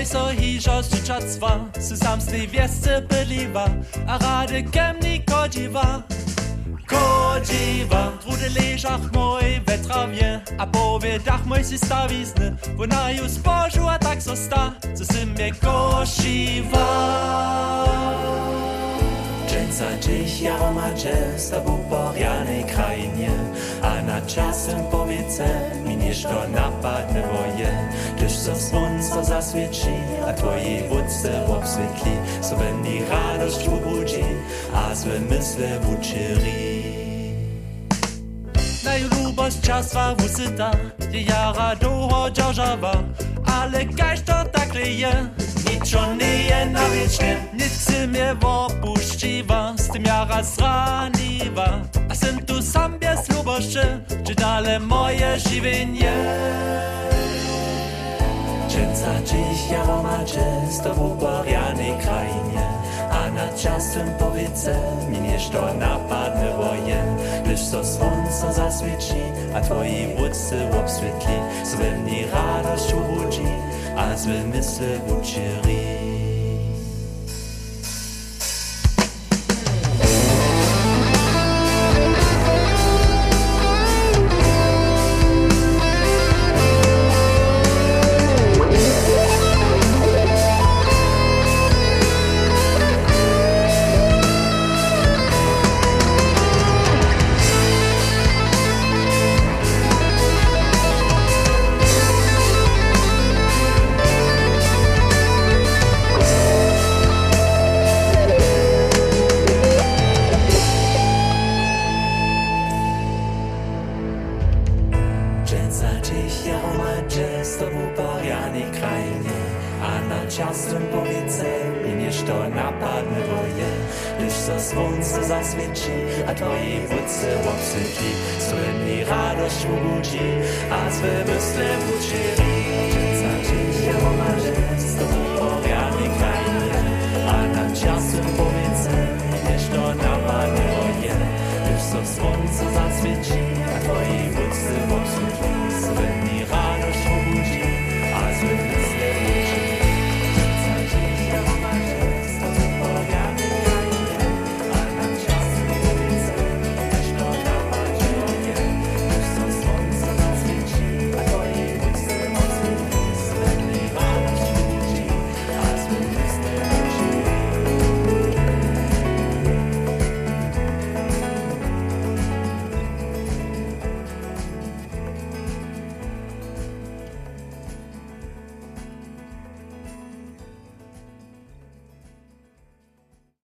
Liżo życzactwa, sy samstej wiesce byliwa, a rady kemni kodziwa. Kodziwa, trudy leżach mój we trawie, a powie dach mój si stawizny, bo na ju zbożu a tak zosta, co sy mnie kosiwa. Dżęca dziś jaroma często w uporianej krainie A na czasem powiece miniesz to napadne woje Gdyż co słońce zaswieci, a twojej wódce obswietli So będzie radość a złe myśli uczyli. Najlubost czaswa wusyta, je jara doho dziożawa, ale kaś to tak leje, niczo nie je na wiecznie. Nic mnie opuściwa, z tym jara zraniwa, czy dalej moje żywienie. Dżęca dziś jaroma często w uporianej krainie A na czasem powiece miniesz to napadne woje Gdyż to słońce zaswieci, a twojej wódce obswietli Złe mnie radość ubudzi, a złe myśli uczyli Dziś jaroma często w uporianej krainie A na czasem powiece miniesz to napadne woje Gdyż co słońce zaswieci, a twojej wódce obsyci Słynni radość ubudzi, a złe myśli uczyli